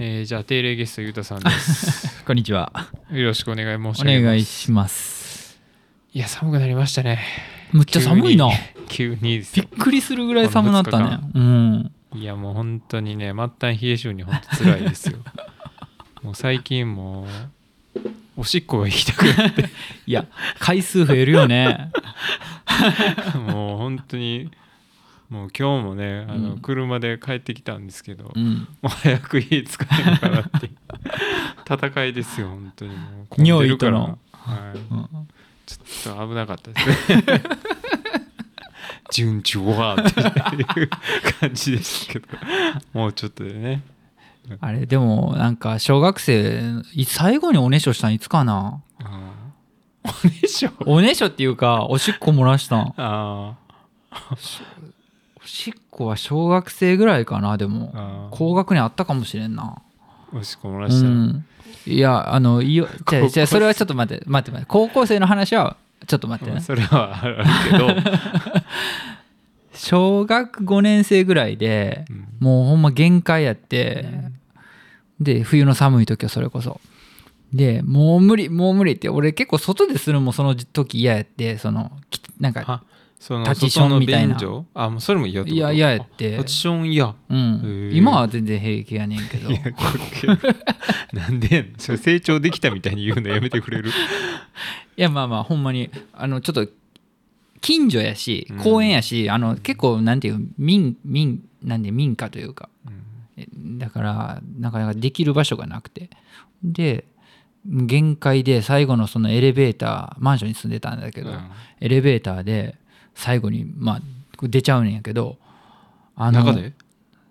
えーじゃあ定例ゲストゆうたさんです こんにちは。よろしくお願い申しお上げます願いします。いや寒くなりましたねむっちゃ寒いな。急に びっよくりするぐらい寒なったね。うん。いやもう本当にね末端冷え性に本当辛いですよ もう最近もうおしっこが行きたくなっていや、回数増えるよね。もう本当にもう今日もねあの、うん。車で帰ってきたんですけど、うん。もう早く家使えるのかなって 戦いですよ本当にもう。混んでるから。匂いとのはい、うん。ちょっと危なかったですね。順調はっていう感じでしたけど。もうちょっとでね。あれ、でも、なんか、小学生、い最後におねしょしたんいつかな？あー。おねしょ？おねしょっていうか、おしっこ漏らしたん。あおしっこは小学生ぐらいかな、でーも。高学年あったかもしれんな。おしっこ漏らうしたら、ん。いや、あの、いいよ。じゃあ、じゃあそれはちょっと待って、待って、待って。高校生の話は、ちょっと待ってね。まあそれはあるけど、小学5年生ぐらいでうんもうほんま限界やって、で冬の寒い時はそれこそでもう無理もう無理って俺結構外でするもその時嫌やってそのきなんかあそのタチションみたいな。外の便所？あもうそれも嫌っていや嫌やって。あタチション嫌。うん。今は全然平気やねんけど。なんでそれ成長できたみたいに言うのやめてくれる？いやまあまあほんまにあのちょっと近所やしうん。公園やし、あの結構なんていう民民なんで民家というか。えだからなかなかできる場所がなくて。で限界で最後のそのエレベーターマンションに住んでたんだけど、うん。エレベーターで最後にまあ出ちゃうねんやけどあの中で？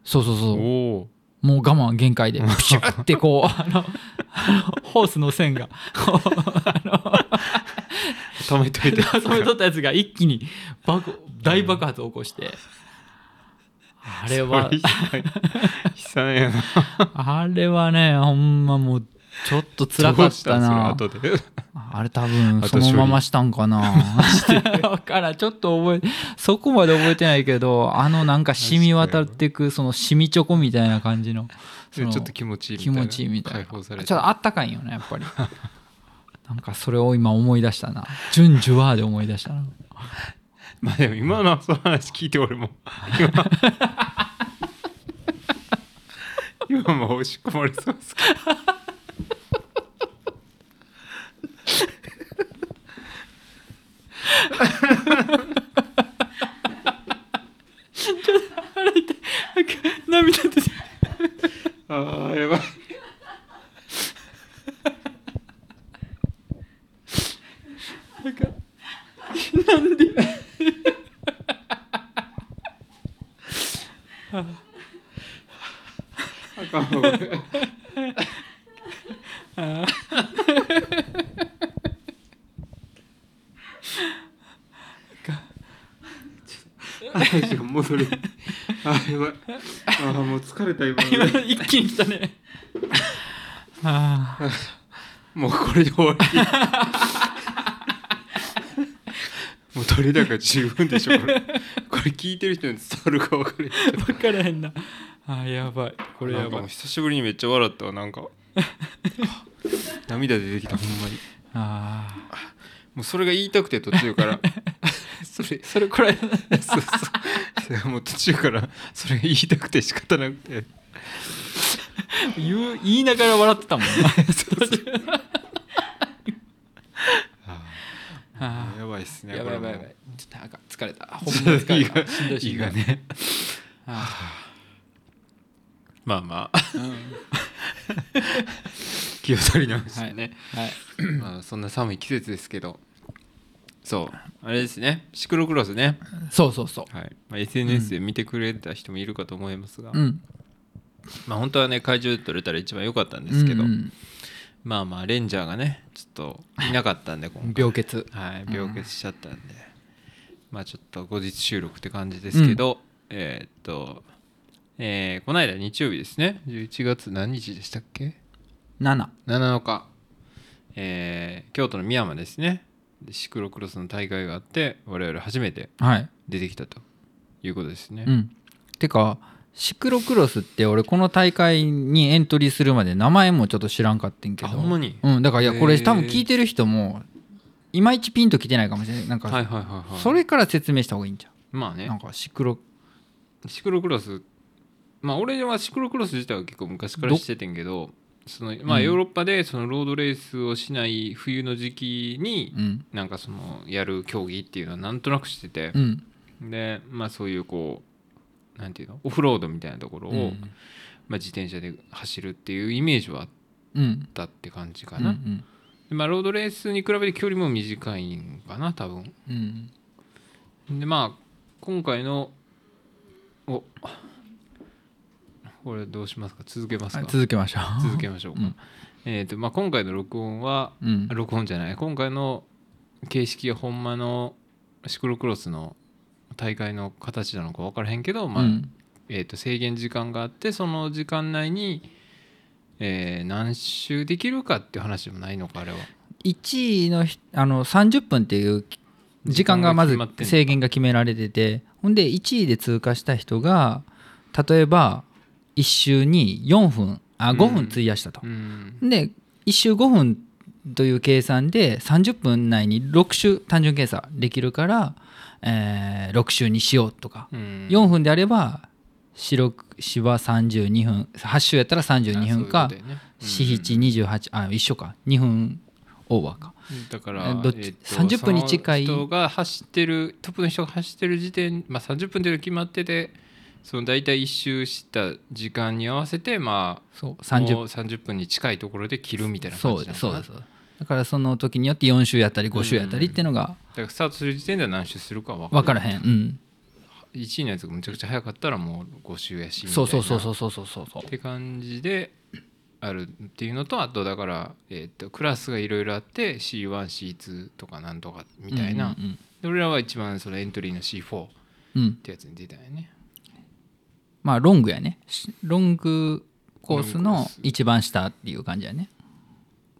そうそうそうもう我慢限界でプシュッてこうあのホースの線が止めといて。そめとったやつが一気に爆大爆発を起こして。あれはそ悲惨悲惨やな。あれはねほんまもうちょっと辛かったな。どうしたんそれ後で。あれ多分そのまましたんかな。だからんちょっと覚えそこまで覚えてないけどあのなんか染み渡っていくその染みチョコみたいな感じのちょっと気持ちいい気持ちいいみたいな。ちょっとあったかいんよねやっぱり。なんかそれを今思い出したな「順序は」で思い出したな。まあでも今のその話聞いて俺も今 今もう押し込まれそうですけど涙出てああやばいなんであかんわ俺話が戻るあーやばいあーもう疲れた今 今一気に来たね。ああ。もうこれで終わり。もう取れ高十分でしょこれ。これ聞いてる人に伝わるか分かる分からへんな。あーやばい。ここれやばい。もう久しぶりにめっちゃ笑ったわなんか。涙出てきたほんまに。あもうそれが言いたくて途中から。それーそれこれそうそうそれ もう途中からそれが言いたくて仕方なくて。言う言いながら笑ってたもん やばいっすねーやばいやばいやばこいちょっとなんか疲れた。ほんまに疲れた。しんどいしいいんどい。がね。あまあまあ。ーうん。気を取り直して。ね、はい。まあそんな寒い季節ですけどそう。あれですね。シクロクロスね、そうそうそう。はい。まあ、SNS で見てくれた人もいるかと思いますが、うん。まあ本当はね会場で撮れたら一番良かったんですけど、うんうん。まあまあレンジャーがねちょっといなかったんで今回。病欠。はい病欠しちゃったんで、まあちょっと後日収録って感じですけど、えーっとえーこの間日曜日ですね。11月何日でしたっけ？7 7日、えー京都の美山ですね。でシクロクロスの大会があって我々初めてはい。出てきたということですね、うん。てかシクロクロスって俺この大会にエントリーするまで名前もちょっと知らんかってんけど。あほんまに？うんだからいやこれ多分聞いてる人もいまいちピンときてないかもしれない。なんかはいはいはいはい。それから説明した方がいいんじゃんまあね。なんかシクロ。シクロクロス。まあ俺はシクロクロス自体は結構昔からしててんけどそのまあうんヨーロッパでそのロードレースをしない冬の時期にうん。なんかそのやる競技っていうのはなんとなくしててうん。でまあそういうこうなんていうの？オフロードみたいなところを、うん。まあ、自転車で走るっていうイメージはあっうん。たって感じかな、うん。でまあ、ロードレースに比べて距離も短いんかな多分。うん。でまあ今回のおこれどうしますか？続けますか？はい続けましょう。続けましょうか、うん。えーとまあ、今回の録音はうん。あ録音じゃない。今回の形式がほんまのシクロクロスの大会の形なのか分からへんけど、まあうん。えー、と制限時間があってその時間内に、えー何周できるかっていう話でもないのかあれは。1位のひあの30分っていう時間がまず制限が決められててほんで1位で通過した人が例えば1周に4分あ5分費やしたと。う、ん。で1周5分という計算で30分内に6周単純計算できるから、えー6周にしようとか、うん。4分であれば白芝32分。8周やったら32分か。あそういうことだよね4728あ一緒か。2分オーバーか。うんだからどっちえーと30分に近い。人が走ってるトップの人が走ってる時点、まあ、30分っていうのが決まっててその大体一周した時間に合わせてまあそう 30, 30分。に近いところで切るみたいな感じなそうですそうです。だからその時によって4周やったり5周やったりっていうのが、うん。うん、だからスタートする時点では何周するか分からへん、うん、1位のやつがむちゃくちゃ早かったらもう5周やしそうそうそうそうそうそうそう。って感じであるっていうのとあとだから、えー、とクラスがいろいろあって C1C2 とかなんとかみたいな、うんうんうん、俺らは一番そのエントリーの C4 ってやつに出たよね、まあロングやね。しロングコースの一番下っていう感じやね。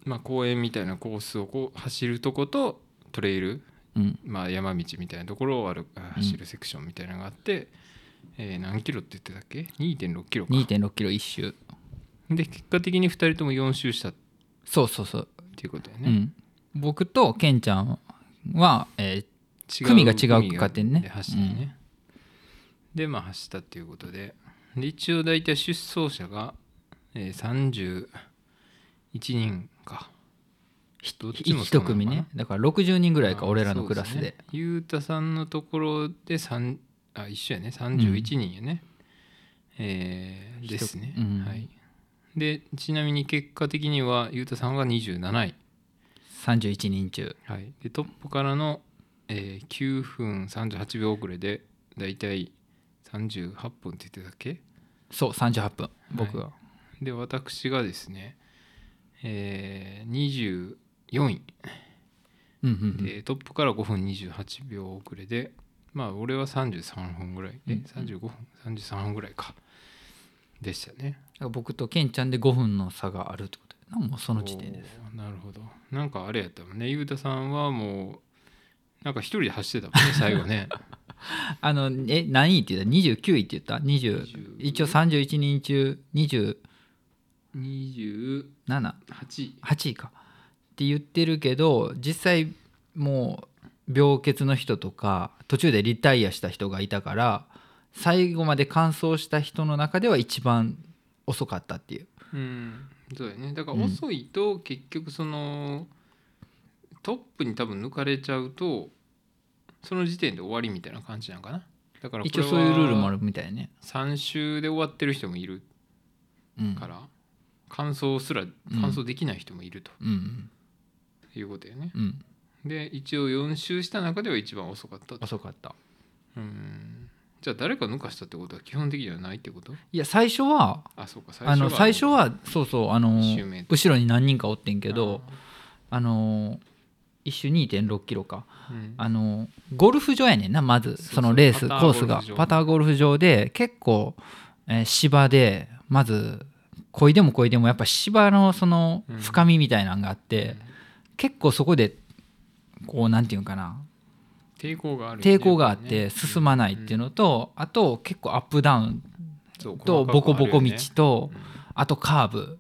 まあ公園みたいなコースをこう走るとことトレイル、うん。まあ、山道みたいなところを歩あ走るセクションみたいなのがあって、えー何キロって言ってたっけ？2.6キロか。2 6キロ一周。で結果的に2人とも4周した。っそうそうそう、ていうことだよね、うん、僕とケンちゃんは、えー違組が違う区間点ね。で走ったね、でまあ走ったっていうことで。で一応大体出走者が、えー、31人か。どっちもそうなのかな？一組ねだから60人ぐらいか俺らのクラスで。そうすねゆうたさんのところで三あ一緒やね。31人やね、えーですね、うん。はい。でちなみに結果的にはゆうたさんが27位。31人中。はい、でトップからの、えー9分38秒遅れでだいたい38分って言ってたっけ？そう38分僕は、で私がですね、えー24位。うんうんうん。でトップから5分28秒遅れでまあ俺は33分ぐらい。え35分？33分ぐらいか。でしたね。僕とケンちゃんで5分の差があるってことやな。もうその時点です。なるほど。なんかあれやったもんね。ゆうたさんはもうなんか一人で走ってたもんね最後ね あのえ何位って言った？29位って言った？20一応31人中27 28 8位か。って言ってるけど実際もう病欠の人とか途中でリタイアした人がいたから最後まで完走した人の中では一番遅かったっていう。うん。そうだよね。だから遅いと結局その、トップに多分抜かれちゃうとその時点で終わりみたいな感じなのかな。だから一応そういうルールもあるみたいね。3周で終わってる人もいるうん。から完走すら完走できない人もいると。うんいうことよね、うん。うんで一応4周した中では一番遅かったと。遅かった。うん。じゃあ誰か抜かしたってことは基本的にはないってこと？いや最初はあそうか。あの最初はそうそうあの後ろに何人かおってんけどあの一周2.6キロか。うん。あのゴルフ場やねんなまずそのレースコースが。パターゴルフ場で結構、えー芝でまずこいでもこいでもやっぱ芝のそのうん。深みみたいなのがあって、結構そこでこうなんていうのかな。抵抗があるよね抵抗があって進まないっていうのと、あと結構アップダウンとボコボコ道とあとカーブ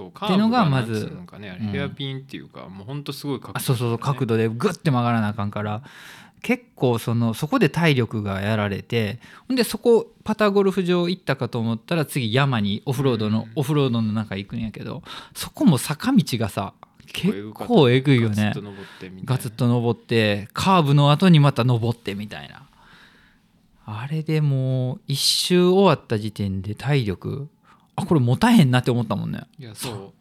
そうっていうのがまずカーブなんかねあれうん。ヘアピンっていうか、もうほんとすごい角度あそうそうそう角度度でグッて曲がらなあかんから結構そのそこで体力がやられてほんでそこパターゴルフ場行ったかと思ったら次山にオフロードの、うん。オフロードの中行くんやけどそこも坂道がさ結構えぐいよね。ガツッと登ってみたいな。ガツッと登ってカーブの後にまた登ってみたいな。あれでもう一周終わった時点で体力あこれ持たへんなって思ったもんね。いやそう。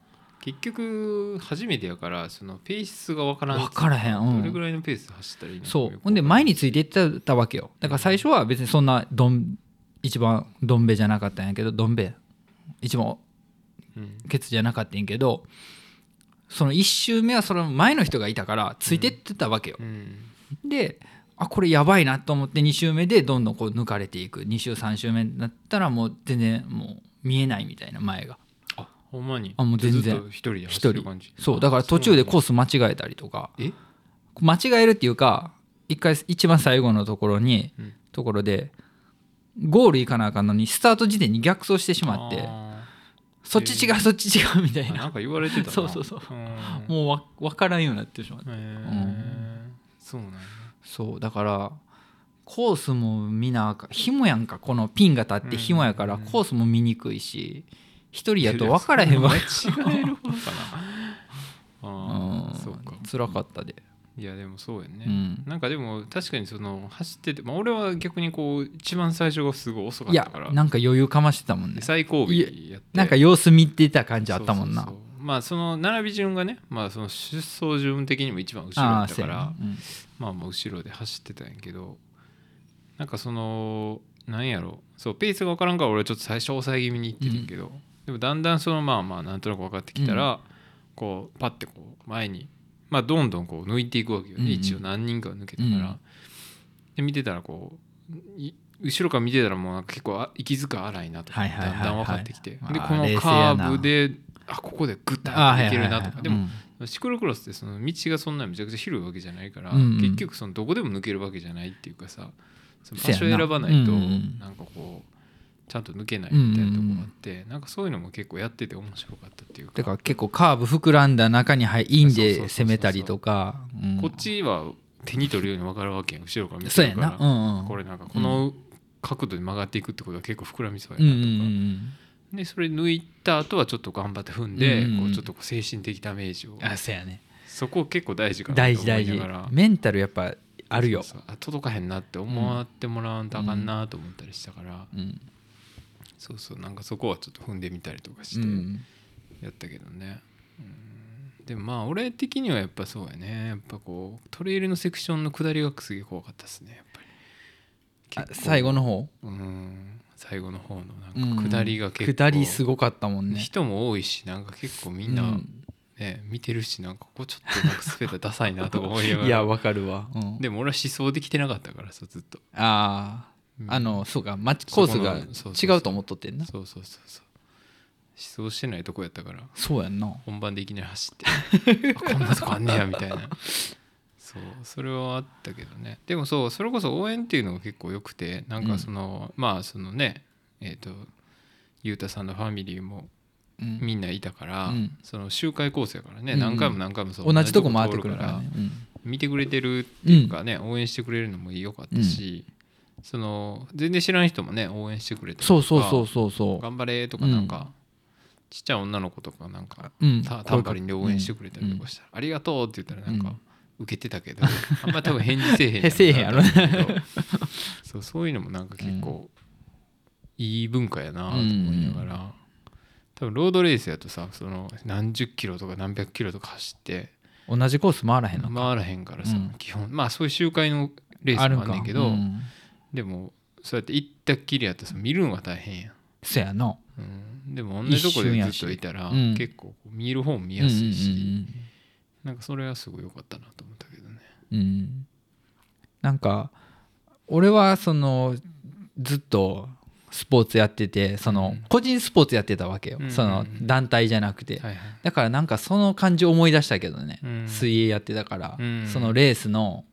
結局初めてやからそのペースが分からん。分からへん。うん。どれぐらいのペースで走ったらいいのかそう。ほんで前についていってたわけよ。だから最初は別にそんなどん一番どんべじゃなかったんやけどどんべ。一番うん。ケツじゃなかったんやけどその1周目はその前の人がいたからついてってたわけよ、うん。であこれやばいなと思って2周目でどんどんこう抜かれていく。2周3周目になったらもう全然もう見えないみたいな前が。あほんまに？あもう全然。一人で走る感じ？そう。だから途中でコースス間違えたりとか。え？間違えるっていうか一回一番最後のところに、うん。ところでゴール行かなあかんのにスタート時点に逆走してしまってあそっち違うそっち違うみたいな。なんか言われてたな。そうそうそう。うん。もうわ分からんようになってしまって。そうなんや。そう。だからコースも見なあかん紐やんかこのピンが立って紐やからうん。コースも見にくいし一人やと分からへんわ。間違えるかな。ああうんそうか。辛かったで。いやでもそうやね、うん。なんかでも確かにその走ってて、まあ、俺は逆にこう一番最初がすごい遅かいやったから。なんか余裕かましてたもんね。で最後尾やってなんか様子見てた感じあったもんな。そうそうそう。まあその並び順がねまあその出走順的にも一番後ろだああったから。そうやなうん。まあもう後ろで走ってたんやけどなんかそのなんやろ。そうペースが分からんから俺はちょっと最初抑え気味にいってるけど、でもだんだんそのまあまあなんとなく分かってきたら、こうパッてこう前にまあどんどんこう抜いていくわけよね、うん。うん一応何人かは抜けたから、うん。で見てたらこうい後ろから見てたらもう結構あ息遣い荒いなとか、だんだん分かってきて、でこのカーブであここでグッとあいけるなとか、でもうん。シクロクロスってその道がそんなめちゃくちゃ広いわけじゃないから、うんうん。結局そのどこでも抜けるわけじゃないっていうかさその場所選ばないとなんかこうちゃんと抜けないみたいなところがあって、なんかそういうのも結構やってて面白かったっていうか。だから結構カーブ膨らんだ中に入インで攻めたりとか。うん。こっちは手に取るように分かるわけやん後ろから見そうやてるからこれなんかこの角度で曲がっていくってことは結構膨らみそうやなとか、んでそれ抜いた後はちょっと頑張って踏んで、こうちょっと精神的ダメージを。あそうやね。そこ結構大事かなと思大事大事。いながらメンタルやっぱあるよ。届かへんなって思ってもらわんとあかんなと思ったりしたから、うん。そうそう。なんかそこはちょっと踏んでみたりとかうしてん。やったけどね、うん。でもまあ俺的にはやっぱそうやね。やっぱこうトレイルのセクションの下りがすげえ怖かったですね。やっぱり。最後の方？うん。最後の方のうなんか下りが結構、下りすごかったもんね。人も多いしなんか結構みんな、うんね見てるしなんかここちょっとなんか滑ったらダサいなとか思いながら。いやわかるわ。うん。でも俺は思想できてなかったからさずっと、ああうん。あのそうかマッチコースが違うと思っとってんな。そうそうそうそう。思想してないとこやったから。そうやんな。本番でいきなり走って。あこんなとこあんねやみたいな。そうそれはあったけどね。でもそうそれこそ応援っていうのが結構良くてなんかその、まあそのねえっ、とゆうたさんのファミリーもうんみんないたから、うん。その周回コースやからね、うんうん。何回も何回もそう同じとこ回ってくるからね。見てくれてるっていうかね、応援してくれるのも良かったし、その全然知らん人もね応援してくれたりとかそうそうそうそうそ頑張れとかなんか、ちっちゃい女の子とかなんかううんタタンバリンで応援してくれたりとかしたら、ありがとうって言ったらなんか受けてたけど、あんま多分返事せえへんへせえへんやろそうそういうのもなんか結構いい文化やなと思いながら、多分ロードレースやとさその何十キロとか何百キロとか走って同じコース回らへんの回らへんからさ、うん。基本。まあそういう周回のレースもあんねんけど、うん。でもそうやって行ったっきりやったらさ見るのが大変やん。そやな。うん、でも同じとこでずっといたら、結構見る方も見うんやすいし、うんなんかそれはすごい良かったなと思ったけどね。うんうん。なんか俺はそのずっとスポーツやっててそのうん。個人スポーツやってたわけよ、うん。その団体じゃなくて、はいはい。だからなんかその感じを思い出したけどね、うん。水泳やってたから、うん。そのレースの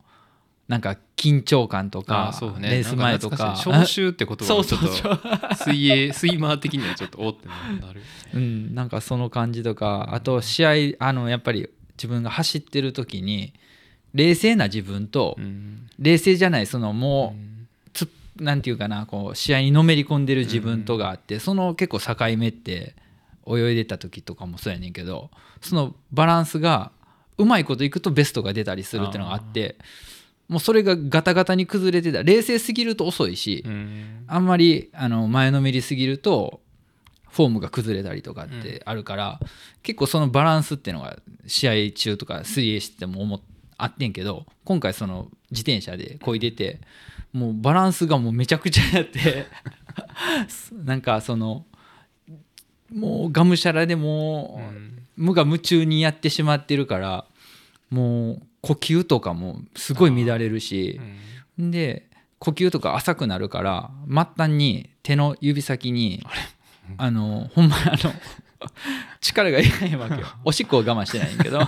なんか緊張感とあかね。レース前とか。招集って言葉そうがちょっ そうそうと水泳スイマー的にはちょっとおってなるうん、なんかその感じとか。あと試合あのやっぱり自分が走ってる時に冷静な自分とうん。冷静じゃないそのもうなんていうかなこう試合にのめり込んでる自分とがあってその結構境目って泳いでた時とかもそうやねんけどそのバランスがうまいこといくとベストが出たりするっていうのがあってもうそれがガタガタに崩れてた。冷静すぎると遅いしうん。あんまりあの前のめりすぎるとフォームが崩れたりとかってあるから、結構そのバランスっていうのが試合中とか水泳しても思っあってんけど今回その自転車でこいでてもうバランスがもうめちゃくちゃやって なんかそのもうがむしゃらでも無我夢中にやってしまってるからもう呼吸とかもすごい乱れるし。で呼吸とか浅くなるから末端に手の指先にあのほんまにあの力がいかへんわけよ。おしっこを我慢してないんやけど。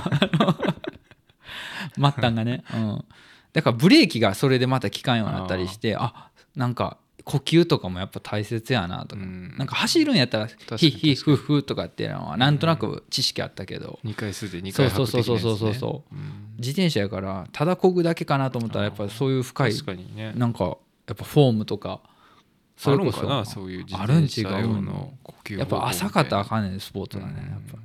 末端がね、うん、だからブレーキがそれでまた効かんようになったりしてあなんか呼吸とかもやっぱ大切やなとか、うん。なんか走るんやったらヒヒッフッフとかっていうのはなんとなく知識あったけど、2回数で2回そうそうそうそうそうそう。うそう自転車やからただ漕ぐだけかなと思ったらやっぱりそういう深い確かにね。なんかやっぱフォームとかそあるんかれこそなそういう自あるん違うの。呼吸やっぱ浅かったらあかんねんスポーツだねうん。やっぱ。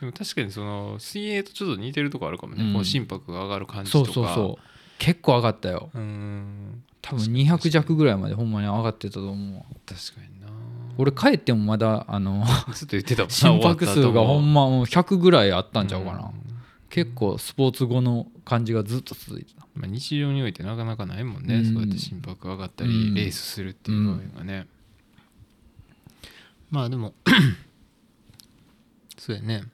でも確かにその水泳とちょっと似てるとこあるかもね、うん。こう心拍が上がる感じそとか。うそうそう結構上がったよ。ううん。多分200弱ぐらいまでほんまに上がってたと思う。わ確かにな。俺帰ってもまだあの ずっと言ってたもんな心拍数がほんままもう100ぐらいあったんちゃうかな。結構スポーツ後の感じがずっと続いてた。まあ、日常においてなかなかないもんね、うん。そうやって心拍上がったり、うん。レースするっていう場面がね、まあでも そうやね。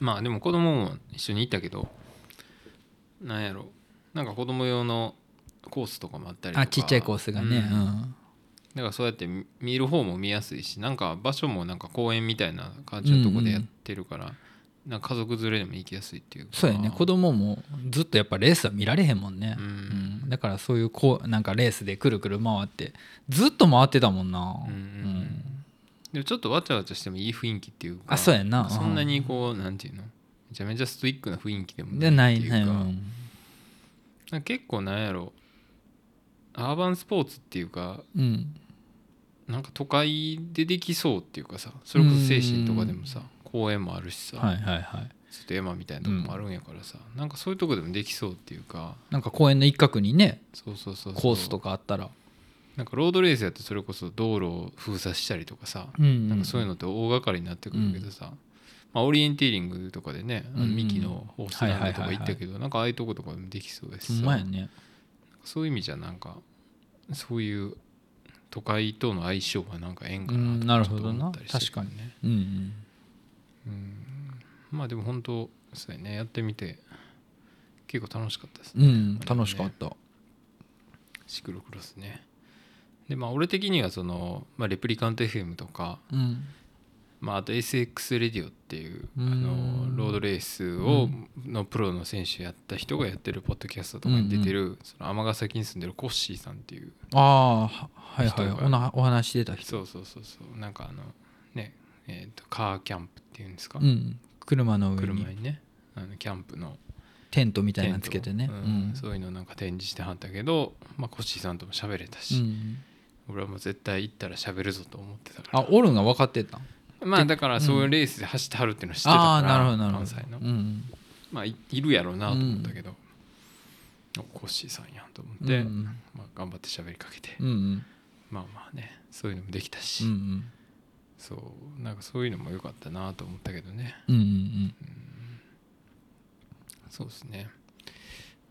まあでも子供も一緒に行ったけどなんやろ。なんか子供用のコースとかもあったりとか。あちっちゃいコースがね。ううん。んだからそうやって見見る方も見やすいしなんか場所もなんか公園みたいな感じのとこでやってるから、なんか家族連れでも行きやすいっていうか。そうやね。子供もずっとやっぱレースは見られへんもんね。うん。うん。だからそういうこうなんかレースでくるくる回ってずっと回ってたもんな。うんうんうん。でもちょっとわちゃわちゃしてもいい雰囲気っていうかあそうやん。なそんなにこうなんていうの？めちゃめちゃストイックな雰囲気でもでないっていうか。なん。か結構なんやろ。アーバンスポーツっていうかうん。なんか都会でできそうっていうかさそれこそ精神とかでもさ公園もあるしさ、はいはいはい。ちょっと山みたいなとこもあるんやからさ、なんかそういうとこでもできそうっていうかなんか公園の一角にねそうそうそうそう。コースとかあったら。なんかロードレースやとそれこそ道路を封鎖したりとかさ、うん。なんかそういうのって大掛かりになってくるけどさ、まあ、オリエンテーリングとかでね、あのミキのホースランドとか行ったけどなんかああいうとことかでもできそうです。ほんまやね。そういう意味じゃなんかそういう都会との相性がなんかええんかなうんと思ったりしてるね。うんうん。うん。まあでも本当そうやね。やってみて結構楽しかったですね。うん楽しかった。シクロクロスね。でまあ俺的にはその、まあ、レプリカント FM とかうんまあ、あと SX レディオっていうあうん。のロードレースをのプロの選手やった人がやってるポッドキャストとかに出てるその尼崎に住んでるコッシーさんっていうああははいはい。おなお話してた人。そうそうそうそう。なんかあのねえーとカーキャンプっていうんですか？うん。車の上に。車にねあのキャンプの。テントみたいなのつけてね。ううん。ん。そういうのなんか展示してはったけど、まあ、コッシーさんとも喋れたうし、ん。俺はもう絶対行ったら喋るぞと思ってたから。あおるんが分かってたまあだからそういうレースで走ってはるっていうのは知ってたから、ああなるほどなるほど。関西の。うんまあいいるやろうなと思ったけど、おコッシーさんやと思って、うんまあ、頑張って喋りかけて、うんうん。まあまあねそういうのもできたし、うんそうなんかそういうのも良かったなと思ったけどね。うんうんそうですね。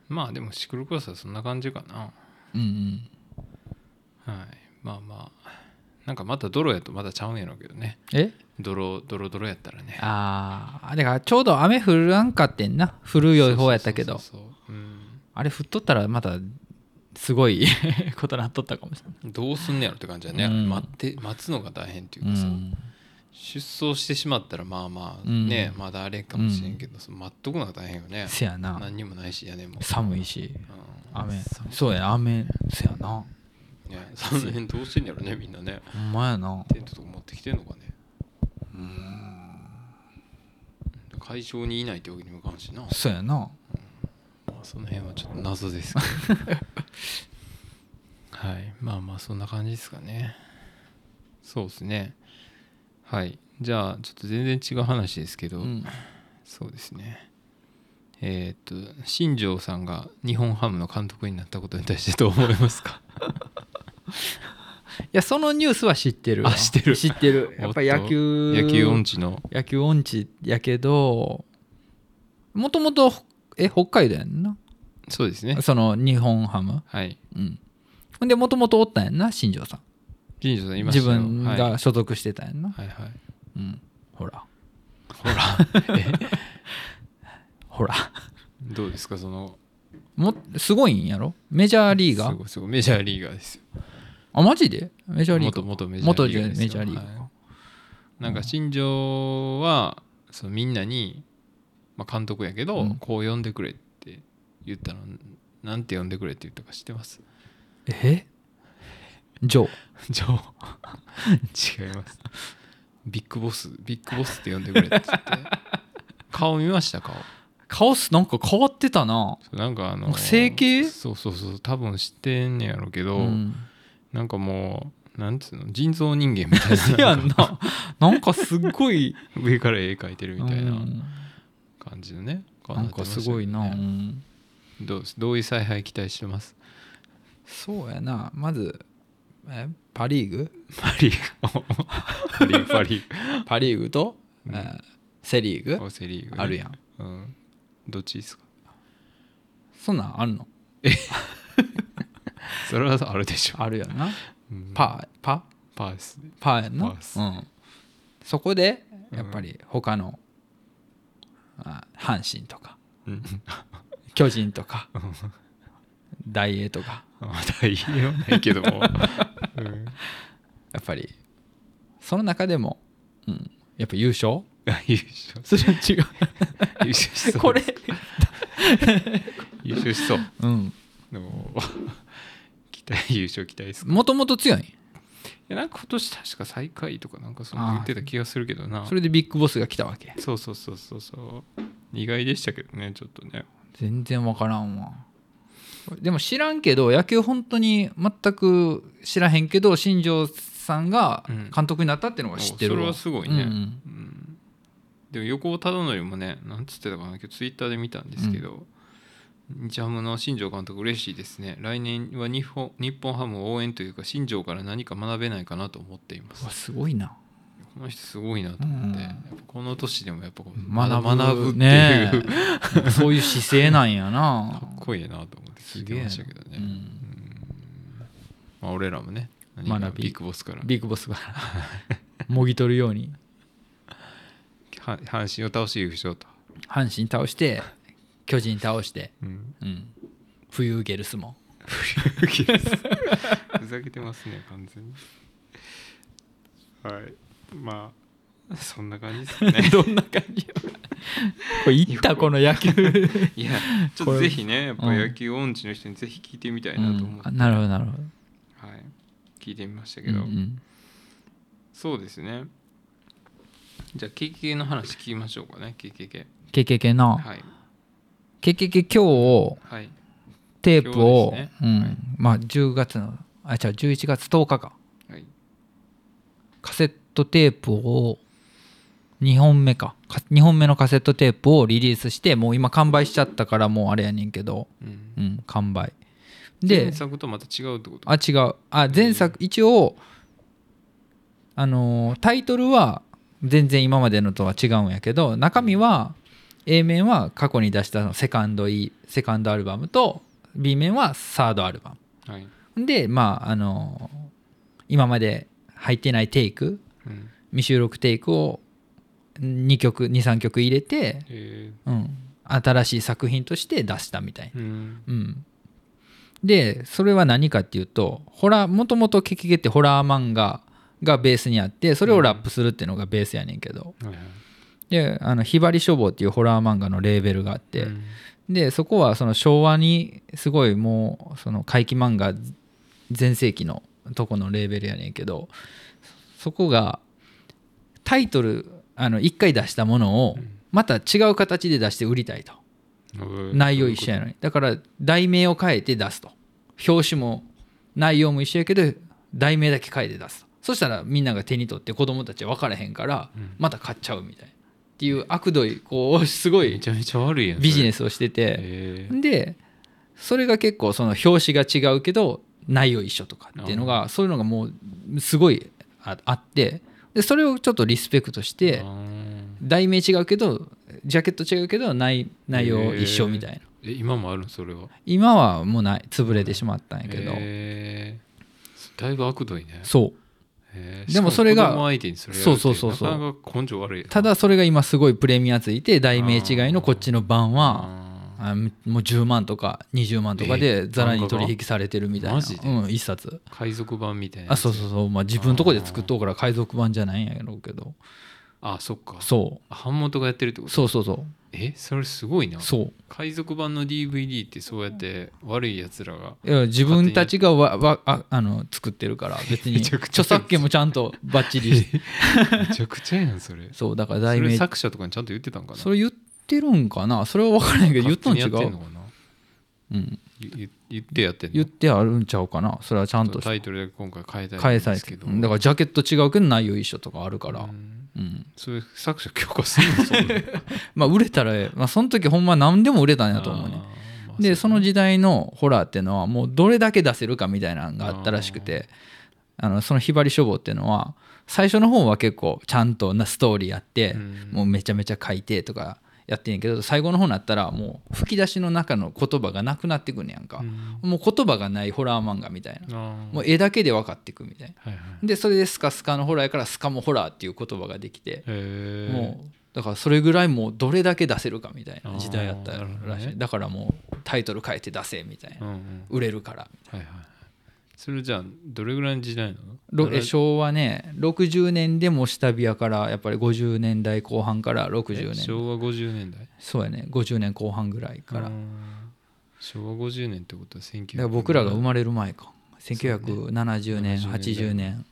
まあでもシクロクロスはそんな感じかな。うんうん。はい。まあまあなんかまた泥やとまだちゃうんやろうけどね。え？泥泥泥やったらね。ああだからちょうど雨降らんかってんな。降るよい方やったけど。あれ降っとったらまたすごい ことなっとったかもしれないどうすんねやろって感じだね、うん。待って待つのが大変っていううかさ、ん。出走してしまったらまあまあうん。ね、まだあれかもしれんけど、その待っとくのが大変よね。せやな。何にもないし屋根も、寒いし。うん。雨。そうや雨。せやなね、その辺どうしてんやろねみんなね。ほんまやな。テントとか持ってきてんのかね。会場にいないってわけにもいかんしな、まそうやな。あ、その辺はちょっと謎ですけど。はい。まあまあそんな感じですかね。そうですね。はい。じゃあちょっと全然違う話ですけど、うん。そうですね。えーっと新庄さんが日本ハムの監督になったことに対してどう思いますか？いやそのニュースは知ってる。わあ知ってる。知ってる。やっぱり野球。野球音痴の。野球音痴やけどもともとえ北海道やんな？そうですね。その日本ハム。はい。うん。ほんでもともとおったんやんな？新庄さん。新庄さんいましたよ。自分はい、が所属してたんやんな、はいはい。うん。ほら。ほら。ほら。どうですかその。もすごいんやろ？メジャーリーガー？すごいすごい。メジャーリーガーですよあマジで？メジャーリーガ元メジャーリーガーですよ。元メジャーリーガーはい。なんか新庄はそのみんなに、まあ、監督やけど、うん。こう呼んでくれって言ったの。なんて呼んでくれって言ったか知ってます？え？ジョー。ジョー。違います。ビッグボスビッグボスって呼んでくれって言って。顔見ました？顔。顔すなんか変わってたな。なんかあの整形？そうそうそう。多分知ってんねやろうけど、うんなんかもうなんつうの人造人間みたいせなやんな。なんかすっごい上から絵描いてるみたいなうん。感じのね。顔なんかすごいな、ね。うん。どうどういう采配期待してます？そうやな。まずえパ・リーグ？パリーグ。パリーグ。パリーパ・リーグと、うん。えーセ・リーグ？グセリーグね。あるやん。うん。どっちですか？そんなんあるの？それはあるでしょ。あるやな。うん。パパ？パーですね。パーやんな？うん、そこでやっぱり他の、あ阪神とかうん。巨人とか 大英とか。まあ大変はないけども、うん、やっぱりその中でも、うん、やっぱ優勝？優勝。それは違優勝しそううこれ。優勝しそう。うん。でも 優勝期待ですか？もともと強い？んいやなんか今年確か最下位とかなんかその言ってた気がするけどな。それでビッグボスが来たわけ？そうそうそうそうそう。意外でしたけどねちょっとね。全然分からんわ。でも知らんけど野球本当に全く知らへんけど新庄さんが監督になったっていうのが知ってるわ、それはすごいね、うん。うん。でも横尾忠則もねなんつってたかな今日ツイッターで見たんですけど、日ハムの新庄監督嬉しいですね。来年は日本日本ハムを応援というか新庄から何か学べないかなと思っています。すごいな。この人すごいなと思って、うん。やっぱこの年でもやっぱ学ぶ学ぶっていう、ね えそういう姿勢なんやな。かっこいいなと思って聞いてましたけどね、うん。まあ、俺らもね何かビッグボスから。ビッグボスが もぎ取るように。は阪神を倒して優勝と、阪神倒して巨人倒して、うん、うん、冬ゲルスもふざけてますね完全に。はい。まあそんな感じですかね。どんな感じ？よこれいったこの野球。いやちょっとぜひねやっぱ野球音痴の人にぜひ聞いてみたいなと思って、うん。なるほどなるほど。はい、聞いてみましたけど、うんうん。そうですね。じゃあ KKK の話聞きましょうかね KKK ケケケの？はいケケケ今日はい。テープを、ね。うん。はい。まあ10月のあ違う11月10日か。はい。カセットテープを2本目か。か2本目のカセットテープをリリースしてもう今完売しちゃったからもうあれやねんけど、うん。うん、完売。前で作とまた違うってこと？あ違う。あ前作一応あのータイトルは全然今までのとは違うんやけど中身は A 面は過去に出したセカンドイセカンドアルバムと B 面はサードアルバはい、ムでまああのー今まで入ってないテイクうん。未収録テイクを2曲23曲入れて、え。うん、新しい作品として出したみたいーうん。うん、でそれは何かっていうとホラーもともとケケケってホラー漫画がベースにあってそれをラップするっていうのがベースやねんけど。はいはいであの「ひばり書房」っていうホラー漫画のレーベルがあって、うん。でそこはその昭和にすごいもうその怪奇漫画全盛期のとこのレーベルやねんけどそこがタイトルあの1回出したものをまた違う形で出して売りたいと。うん内容一緒やのに。だから題名を変えて出すと。表紙も内容も一緒やけど題名だけ変えて出すと。そしたらみんなが手に取って子供たちは分からへんからうん。また買っちゃうみたいなっていう悪どいこうすごいめちゃめちゃ悪いやんビジネススをしてて。えでそれが結構その表紙が違うけど内容一緒とかっていうのがそういうのがもうすごいああって。でそれをちょっとリスペクトして題名違うけどジャケット違うけど内内容一緒みたいな。え今もあるの？それは。今はもうない潰れてしまったんやけど。えー。だいぶ悪どいね。そう。えーでもそれがそうそうそうそう。根性悪い。ただそれが今すごいプレミアついて題名違いのこっちの版はもう10万とか20万とかでざらに取引されてるみたいな。うん一冊。ー海賊版みたいなあそうそうそう。まあ自分とこで作っとうから海賊版じゃないんやろうけど。あそっか。そあ版元がやってるってこうと？そうそうそえそれすごいな。うそう。海賊版の DVD ってそうやって悪いやつらがいや自分たちがわわああの作ってるから 別に。著作権もちゃんとバッチリ。し てめちゃくちゃやんそれ。そうだからそれ題名作者とかにちゃんと言ってたんかな。それ言ってるんかな？それは分からないけど言ったん違う。のかな？うん。言ってやって言ってあるんちゃうかな。それはちゃんとタイトルで今回変えたいですけど。てだからジャケット違うけど内容一緒とかあるから。うん。うん。そういう作者許可するの？まあ売れたらまあその時ほんま何でも売れたんやと思うね。でその時時代のホラーっていうのはもうどれだけ出せるかみたいなのがあったらしくて。あのそのひばり書房っていうのは最初の方は結構ちゃんとなストーリーやってもうめちゃめちゃ書いてとかやってんやけど最後の方になったらもう吹き出しの中の言葉がなくなってくんねやんか。もう言葉がないホラー漫画みたいな。もう絵だけで分かっていくみたいな。はいはい。でそれでスカスカのホラーやからスカもホラーっていう言葉ができてもうだからそれぐらいもうどれだけ出せるかみたいな時代やったらしい、ね。だからもうタイトル変えて出せみたいな、うんうん。売れるからはいはいそれじゃあどれぐらいの時代なの？昭和ね60年でも下火やからやっぱり50年代後半から60年え昭和50年代？そうやね50年後半ぐらいから、昭和50年ってことは1900ら僕らが生まれる前か。そう1970年、70 80年。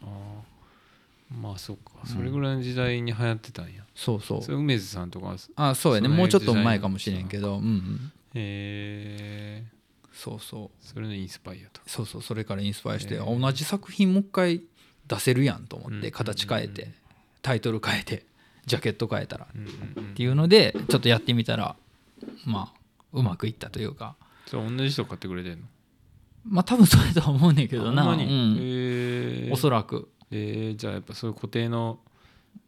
まあそっか。それぐらいの時代に流行ってたんや、そうそう。それ梅津さんとかあそうやね。もうちょっと前かもしれんけど。うんうん。へえそうそう。それのインスパイアと。そうそうそれからインスパイアして、へえあ同じ作品もう一回出せるやんと思ってうん。形変えてタイトル変えてジャケット変えたら。っうんうんうん。ていうのでちょっとやってみたらまあうまくいったというか。それ同じ人買ってくれてんの？まあ多分それとは思うねんけどな、ほんまに？うん。へえおそらく。えーじゃあやっぱそういう固定の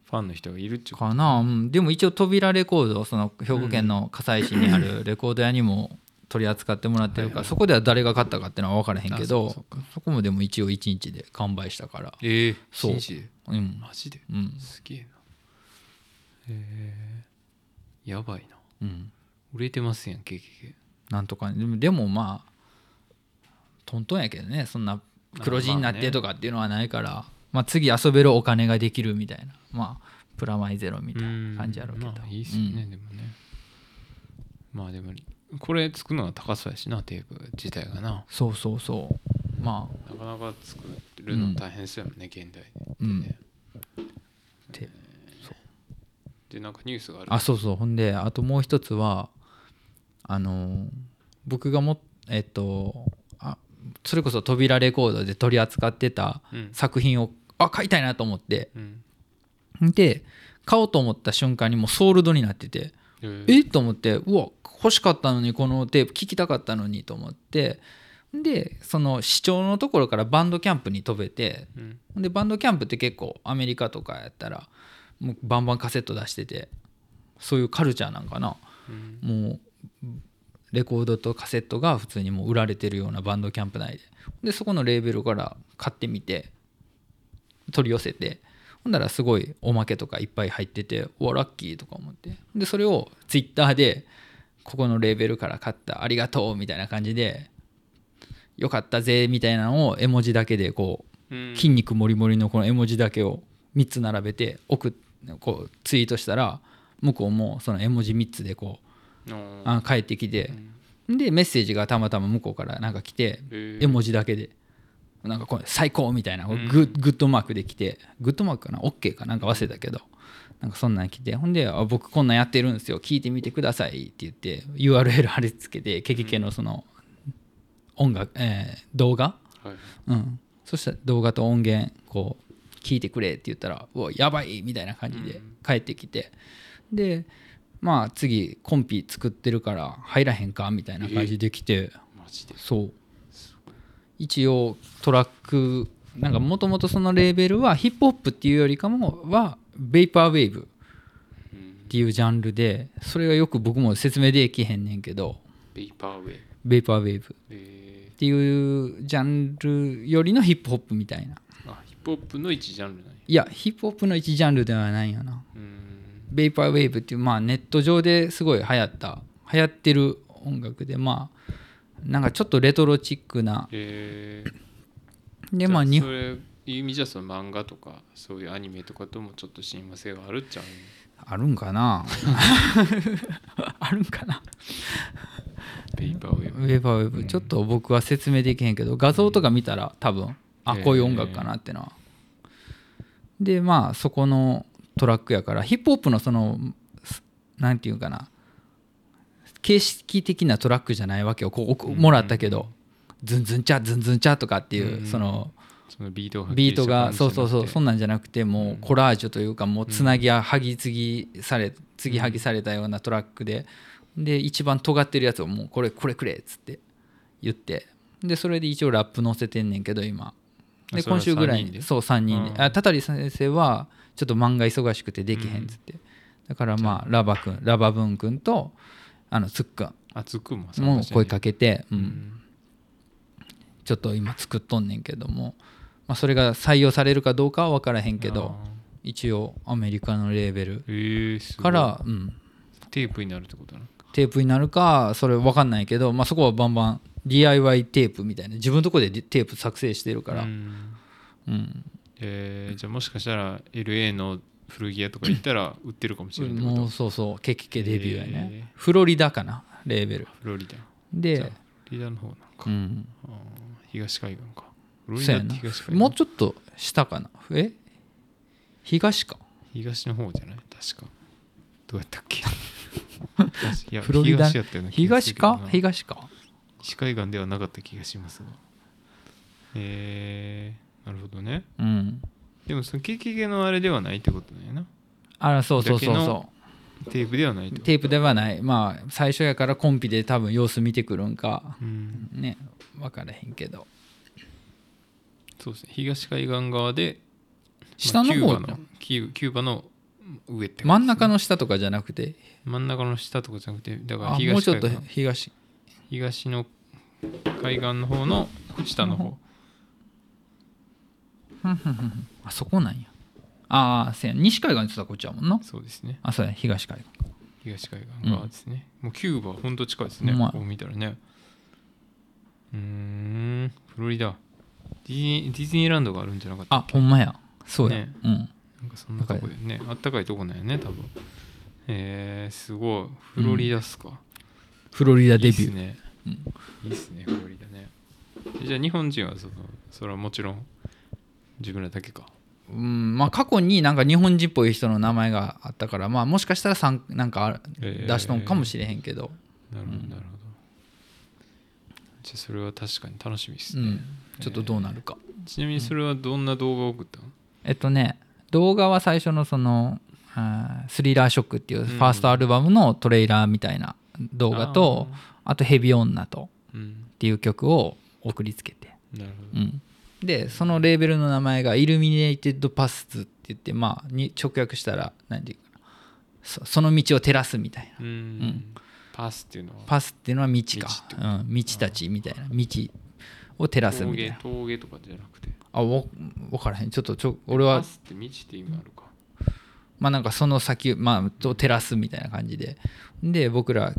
ファンの人がいるっちゅうかな、うん、でも一応扉レコードその兵庫県の葛西市にあるレコード屋にも取り扱ってもらってるから、はいはい。そこでは誰が買ったかっていうのは分からへんけあどそこもでも一応1日で完売したから。えー、そう。うん。マジで？うん。すげえな。へえやばいな。うん。売れてますやん KKK なんとかね。でもでもまあトントンやけどね。そんな黒字になってとかっていうのはないから、まあ、次遊べるお金ができるみたいな。まあプラマイゼロみたいな感じやろうけど、まあいいっすよね、でもね。まあでもこれ作るのが高そうやしなテープ自体がな。そうそうそう。まあ。なかなか作るの大変そうやもんね、現代うん。でねてでなんかニュースがある。あそうそう。ほんであともう一つはあのー僕がもえっとあそれこそ扉レコードで取り扱ってたうん。作品をあ買いたいなと思って。うん。で買おうと思った瞬間にもうソールドになってて。えー。え？っと思ってうわ欲しかったのにこのテープ聞きたかったのにと思ってでその視聴のところからバンドキャンプに飛べてうん。でバンドキャンプって結構アメリカとかやったらもうバンバンカセット出しててそういうカルチャーなんかな。うん。もうレコードとカセットが普通にもう売られてるようなバンドキャンプ内で。でそこのレーベルから買ってみて取り寄せてほんならすごいおまけとかいっぱい入っててうわラッキーとか思って。でそれをツイッターでここのレーベルから買ったありがとうみたいな感じでよかったぜみたいなのを絵文字だけでこううん。筋肉もりもりのこの絵文字だけを3つ並べて送っこうツイートしたら向こうもその絵文字3つでこううんあ返ってきてでメッセージがたまたま向こうからなんか来て絵文字だけでなんかこれ最高みたいなグん。ッグッドマークで来てグッドマークかな？OK か？なんか忘れたけどなんかそんなん来てほんであ僕こんなんやってるんですよ聞いてみてくださいって言って URL 貼り付けてケケケのその音楽、えー動画？はい。うん、そしたら動画と音源こう聞いてくれって言ったら「うわやばい!」みたいな感じで帰ってきて、でまあ次コンピ作ってるから入らへんかみたいな感じで来て、マジで。そう。一応トラックなんかもともとそのレーベルはヒップホップっていうよりかもはベイパーウェーブっていうジャンルでそれがよく僕も説明できへんねんけどベイパー。ウェイベイパーウェーブっえていうジャンルよりのヒップホップみたいな。ー、あヒップホップの一ジャンルなんや。いやヒップホップの一ジャンルではないよな。うん。ベイパーウェーブっていうまあネット上ですごい流行った流行ってる音楽でまあなんかちょっとレトロチックなえー、でまあ日本いう意味じゃその漫画とかそういうアニメとかともちょっと親和性があるっちゃうあるんかな？あるんかな？ベイパーウェイウェーウェーブちょっと僕は説明できへんけど画像とか見たら多分あこういう音楽かなってのは。でまあそこのトラックやからヒップホップのそのすなんていうかな？形式的なトラックじゃないわけよ。こうもらったけどズンズンチャズンズンチャとかっていううん。そのそのビートがビートがそうそうそうそうんなんじゃなくてもうコラージュというかもうつなぎやはぎ継ぎされ継ぎはぎされたようなトラックで。で一番尖ってるやつをもうこれこれくれっつって言って。でそれで一応ラップ載せてんねんけど今。で今週ぐらいにそう3人で。うん。あたたり先生はちょっと漫画忙しくてできへんっつって。だからまあラバくんラバブンくんとあのつっくん。あつくんも声かけけて、う、うんん。ちょっと今作っとんねんけども、まあ、それが採用されるかどうかは分からへんけどあ一応アメリカのレーベルーえー、うん、テープになるってことなの？テープになるかそれ分かんないけど、まあ、そこはバンバン DIY テープみたいな自分のとこでテープ作成してるから、うん。うん。えー、じゃあもしかしたら LA の古着屋とか行ったら売ってるかもしれないもうそうそうケケケデビューやね、へフロリダかなレーベル。フロリダ。で、フロリダの方なんか、うん、東海岸かそうやな。もうちょっと下かな。え？東か。東の方じゃない？確か。どうやったっけ？東 いやフロリダ？東やったような気がす東かるけどな。東か？西海岸ではなかった気がしますが。えー、なるほどね。うん。でもその KKK のあれではないってことだよな。あらそうそうそうそだけのテープではないってことうテープではない。まあ最初やからコンピで多分様子見てくるんか。うん。ね。分からへんけどそうですね。東海岸側で下の方まあキューバのキューバの上って真ん中のの下とかじゃなくて？真ん中の下とかじゃなくてだからあもう東ちょっと東。東の海岸の方の下の方。あそこなんや。ああせや。西海岸って言ったらこっちやもんな。そうですね。あそうや。東海岸。東海岸側ですね、もうキューバはほんと近いですね。こう見たらね。うーん。フロリダディズニーディズニーランドがあるんじゃなかったあほんまや。そうや、ね。うん。なんかそんなとこでね。あったかいとこなんやね多分。えー、すごい。フロリダっすか、フロリダデビュー。いいっすね、いいっすねフロリダね。じゃあ日本人はそのそれはもちろん自分らだけか？うんまあ過去になんか日本人っぽい人の名前があったからまあもしかしたらさんなんか出しとんかもしれへんけど、なるほどなるほど、じゃあそれは確かに楽しみですね、うん、ちょっとどうなるか、ちなみにそれはどんな動画を送ったの、えっとね動画は最初のそのスリラーショックっていうファーストアルバムのトレーラーみたいな動画と、あと「ヘビ女と」うん。っていう曲を送りつけて、なるほど、うん、でそのレーベルの名前がイルミネーテッドパスって言ってまあに直訳したら何て言うかな。そその道を照らすみたいな。うん。パスっていうのは？パスっていうのは道か。道うん、道たちみたいな。道を照らすみたい峠な。峠とかじゃなくて。あわ分からへん。ちょっとちょ俺はって道って意味あるか。まあなんかその先まあと照らすみたいな感じで。で僕ら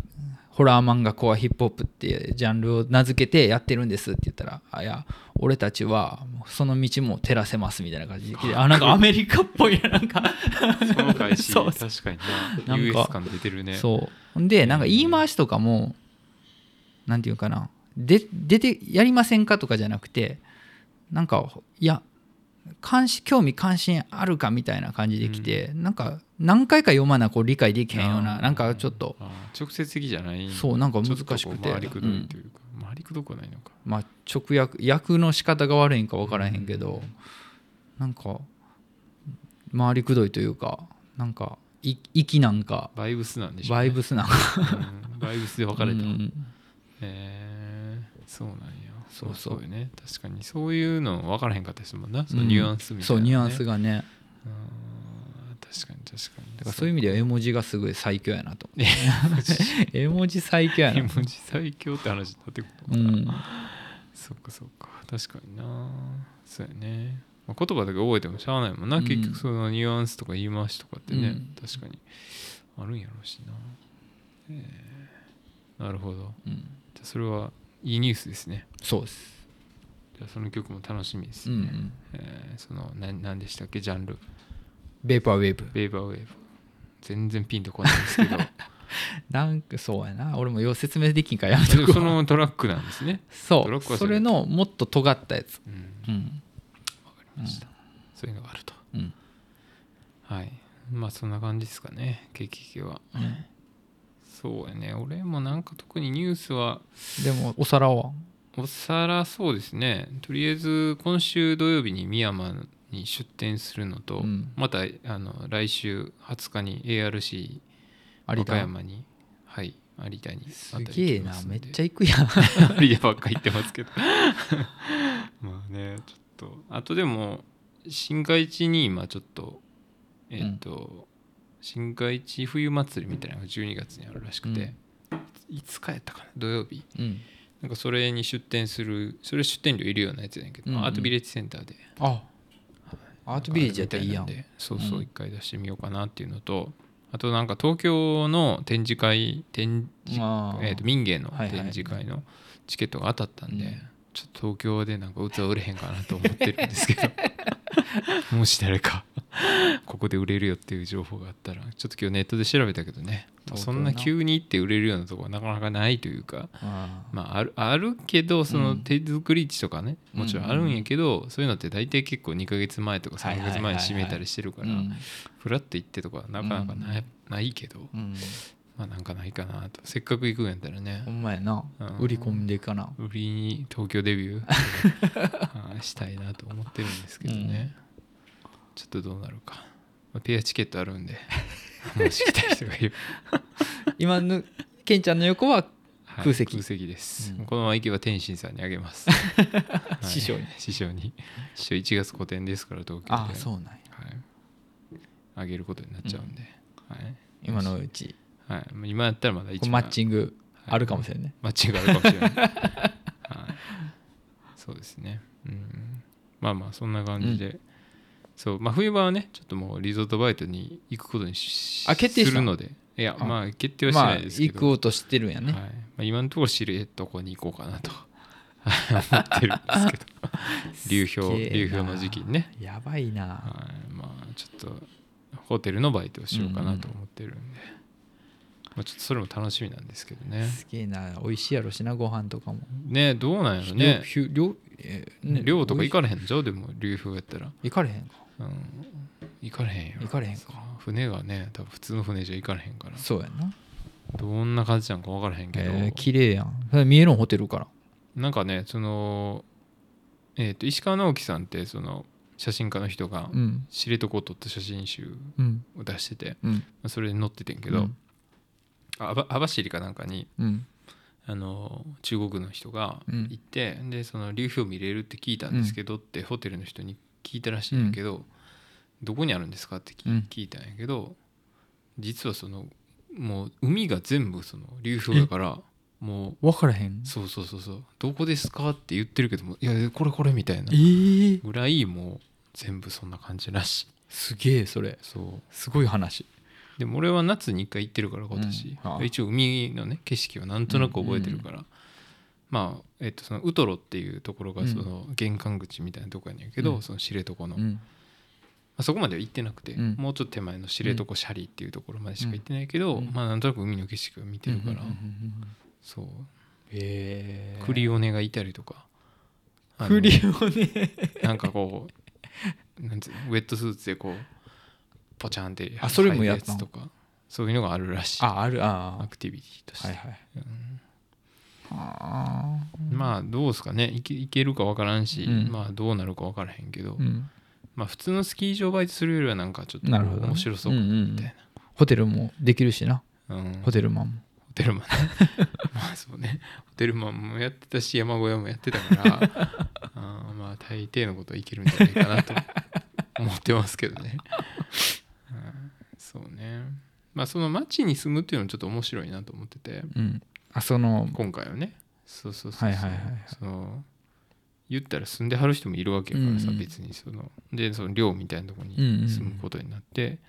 ホラー漫画コアヒップホップっていうジャンルを名付けてやってるんですって言ったら「あいや俺たちはその道も照らせます」みたいな感じで。あ。なんかアメリカっぽいななんか。その返し 確かにな。なんか US 感出てるね。そう。でなんか言い回しとかもなんていうかなで出てやりませんかとかじゃなくてなんかいや関心興味関心あるかみたいな感じで来て、なんか何回か読まなこう理解できへんようななんかちょっと直接的じゃない。そうなんか難しくて。回りくどいというか、回りくどくはないのか。まあ直訳訳の仕方が悪いんか分からへんけど、なんか回りくどいというかなんかい息なんかバイブスなんでしょう、ね、バイブスなんか。うん。バイブスで分かれた、うん。へえそうなんやそうそう。よね。確かに。そういうの分からへんかったですもんな。そのニュアンスみたいな、ね。そうニュアンスがね。うん確かに確かに。だからそういう意味では絵文字がすごい最強やなと。絵文字最強やな。絵文字最強って話だってことうん。そっかそっか。確かにな。そうやね、まあ、言葉だけ覚えてもしゃあないもんな、うん。結局そのニュアンスとか言い回しとかってね、うん。確かに。あるんやろうしな、えー。なるほど。うん。じゃあそれはいいニュースですね。そうです。じゃあその曲も楽しみですね、うんうん。えーそのな何でしたっけ？ジャンル。ベーパーウェーブ。ベーバーウェーブ。全然ピンとこないんですけど。なんかそうやな。俺もよう説明できんからやめとでくわそのトラックなんですね。そう。それ。れのもっと尖ったやつ。うん。うん。わかりました、そういうのがあると。うん。はい。まあそんな感じですかね。ケーキ系はそうやね。俺もなんか特にニュースはでもお皿は？お皿そうですね。とりあえず今週土曜日に深山に出店するのと、うん。またあの来週20日に ARC 和歌有田山にはい有田にすげえなめっちゃゃ行くやん。有田ばっか行ってますけど。まあねちょっとあとでも新海地に今ちょっとえっ、と、新海地冬祭りみたいなのが12月にあるらしくて、いつかやったかな土曜日。うん。なんかそれに出店するそれ出店料いるようなやつやけど、うんうん。アートビレッジセンターで。あアートビレッジやったらいいやん。そうそううん。一回出してみようかなっていうのと、あとなんか東京の展示会展示、えー、と民芸の展示会のチケットが当たったんで、うん。ちょっと東京でなんか器売れへんかなと思ってるんですけど。もし誰か ここで売れるよっていう情報があったらちょっと今日ネットで調べたけどね。そんな急に行って売れるようなとこはなかなかないというかあまあ、あるあるけどそのうん。手作り地とかね、もちろんあるんやけど、そういうのって大体結構2ヶ月前とか3ヶ月前に閉めたりしてるから、うん。フラッと行ってとかなかなかない,、ないけどうん。まあなんかないかなと。せっかく行くんやったらね。ほんまやな。うん。売り込んでいかな。売りに東京デビュー？はいしたいなと思ってるんですけどね、ちょっとどうなるか、まあ、ペアチケットあるんでもし来たい人がいる。今のケンちゃんの横ははい空席。空席です、うん。このまま行けば天心さんにあげます、はい。師匠に。師匠に。師匠1月個展ですから東京で。ああそうなんや。はい、あげることになっちゃうんで、はい。今のうち。はい、まあ今やったらまだ一マッチングあるかもしれれんね。マッチングあるかもしれない、はい、そうですね、うん、まあまあそんな感じで、そうまあ冬場はねちょっともうリゾートバイトに行くことにしあ決定したするので。いやあ。まあ決定はしまあないですけど、行こうとしてるんやね。はい。まあ、今のところ知床に行こうかなと。思ってるんですけど。流氷すげえな。流氷の時期にね。やばいな。はい、まあちょっとホテルのバイトをしようかなと思ってるんで、まあ、ちょっとそれも楽しみなんですけどね。すげえな美味しいやろしなご飯とかも。ねどうなんやろね。量えーね寮とか行かかれへんじゃうでも流氷やったら、行かれへんか。うん、行かれへんよ。行かれへんか。船がね多分普通の船じゃ行かれへんから。そうやな。どんな感じなんか分からへんけど、えー綺麗やん。見えるんホテルから。なんかねそのえっ、と石川直樹さんってその写真家の人がうん。知床を撮った写真集うん。を出してて、うん。まあそれに載っててんけど、うんあ網網走かなんかにうん。あの中国の人がうん。行って、でその流氷見れるって聞いたんですけどって、ホテルの人に聞いたらしいんだけど、どこにあるんですかって聞,、いたんやけど実はそのもう海が全部その流氷だからも分からへん？うそうそうそうそう。どこですかって言ってるけどもいやこれこれみたいな。えーぐらいもう全部そんな感じらしい。すげえそれ。そう。すごい話でも俺は夏に1回行ってるから今年、うん。一応海のね景色はなんとなく覚えてるから、まあえっとそのウトロっていうところがその玄関口みたいなとこやねんけど、うん。その知床の、まうん。あ、そこまでは行ってなくて、うん。もうちょっと手前の知床シャリっていうところまでしか行ってないけど、うん。まあなんとなく海の景色を見てるから、うんうんうんうんそう。へえ。クリオネがいたりとか。クリオネ。なんかこうなんつうのウェットスーツでこうポチャンってあそれもやつとか。そういうのがあるらしい。ああるあアクティビティとして、はいはい。うん。あまあどうですかね。いけいけるか分からんし、うん。まあどうなるか分からへんけど、うん。まあ普通のスキー場バイトするよりはなんかちょっとなるほどね。面白そううんうんみたいホテルもできるしな。な、うん。ホテルマンも。ホテルマン。ね まあそうね。ホテルマンもやってたし山小屋もやってたから あーまあ大抵のことはいけるんじゃないかなと思ってますけどね、うんそうね。まあその町に住むっていうのもちょっと面白いなと思ってて。うん。あその今回はね。そうそうそうそう、はいはいはいはい。その言ったら住んではる人もいるわけやからさ、うんうん。別にその。でその寮みたいなところにうんうん。住むことになって、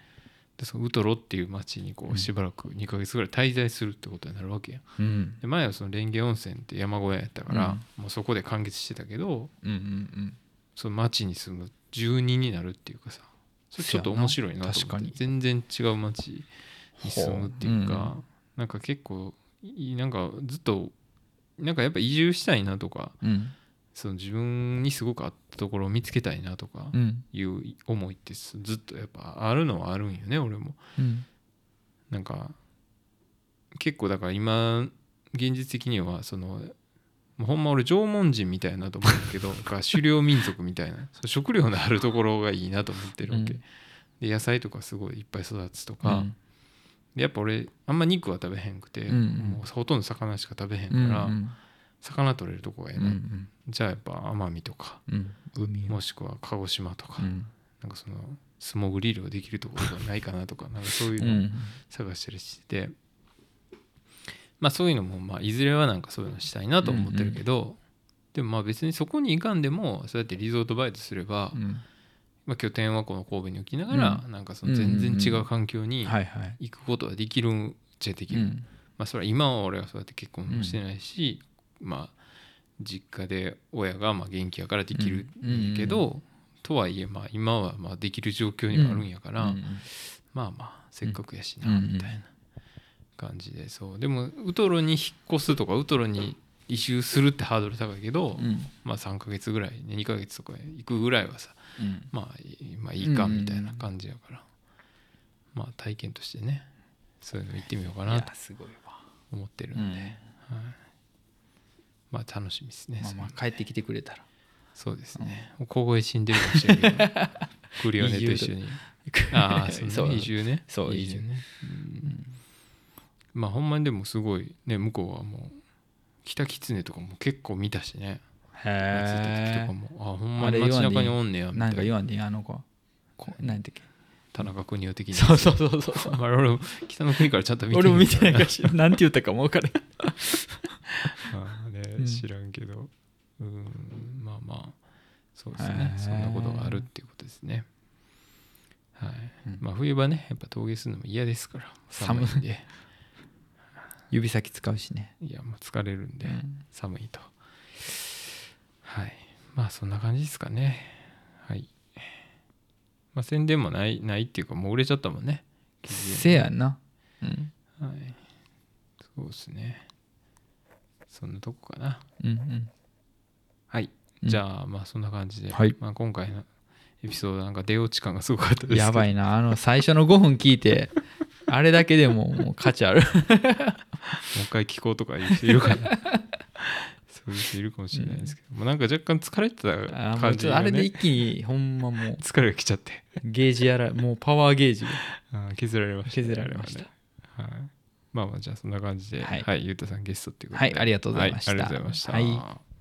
でそのウトロっていう町にこううん。しばらく2ヶ月ぐらい滞在するってことになるわけやうん。で前はその蓮華温泉って山小屋やったから、もうそこで完結してたけどうんうんその町に住む住人になるっていうかさそれちょっと面白いな確かに。全然違う町に住むっていうか、ほう。なんか結構なんかずっとなんかやっぱ移住したいなとかうん。うんその自分にすごく合ったところを見つけたいなとかうん。いう思いってずっとやっぱあるのはあるんよね俺も。うん。なんか結構だから今現実的にはそのもうほんま俺縄文人みたいなと思うけど 狩猟民族みたいな食料のあるところがいいなと思ってるわけ、うん。で野菜とかすごいいっぱい育つとか、うん。でやっぱ俺あんま肉は食べへんくて、うんうんもうほとんど魚しか食べへんから、うんうん魚取れるとこがええな、うんじゃあやっぱ奄美とかもしくは鹿児島とか、うん。なんかその素潜り漁できるところがないかなとかなんかそういううの探したりしてて、まあそういうのもまあいずれはなんかそういうのしたいなと思ってるけど、でもまあ別にそこに行かんでもそうやってリゾートバイトすれば、うん。まあ、拠点はこの神戸に置きながら、うなんかその全然違う環境に行くことはできるんじゃできる、うん。まあそれは今は俺はそうやって結婚もしてないし、まあ実家で親がまあ元気やからできるんやけど、とはいえまあ今はまあできる状況にはあるんやから、うんまあまあせっかくやしなうん。みたいな感じでそう。でもウトロに引っ越すとかウトロに移住するってハードル高いけど、うん。まあ3ヶ月ぐらい、ね、2ヶ月とか行くぐらいはさうん。まあいいまあいいかみたいな感じやから、まあ体験としてねそういうの行ってみようかいなと思ってるうん。んで、まあ楽しみですね、まあまあ帰ってきてくれたら。そうですね、小声死んでるかもしれないけど クリオネと一緒に。ああそうねそう移住ね。そう移住。ね、うんまあほんまにでもすごいね向こうはもう北狐とかも結構見たしね。へえとかも。あほんまに街中におんねやみたな。いんなか言わんでいい？あの子。こうなんていう田中邦夫的な。そうそうそうそうまあ 俺も北の国からちゃんと見て俺も見てないかから知らん。なんて言ったかも分からん。ねうん。知らんけど。うんまあまあそうですね。そんなことがあるっていうことですね。はい。うん。まあ冬場ねやっぱ峠するのも嫌ですから。寒いんで指先使うしね。いやもう疲れるんでうん。寒いと。はい。まあそんな感じですかね。はい。まあ宣伝もないないっていうかもう売れちゃったもんね。せやな。うん。はい。そうですね。そんなとこかな。うんうん。はい、うん。じゃあまあそんな感じで、はい。まあ、今回のエピソードなんか出落ち感がすごかったです。やばいな。あの最初の5分聞いてあれだけでももう価値ある。もう一回聞こうとかいう人いるかな。そういう人いるかもしれないですけど、もうなんか若干疲れてあた感じが、ね、あれで一気にほんまもう疲れが来ちゃって。ゲージやらもうパワーゲージがあー削られましたね、削られました。はねはい、まあまあじゃあそんな感じで、はい。はい、ゆうたさんゲストっていうことで。はいありがとうございました。はありがとうございました、はい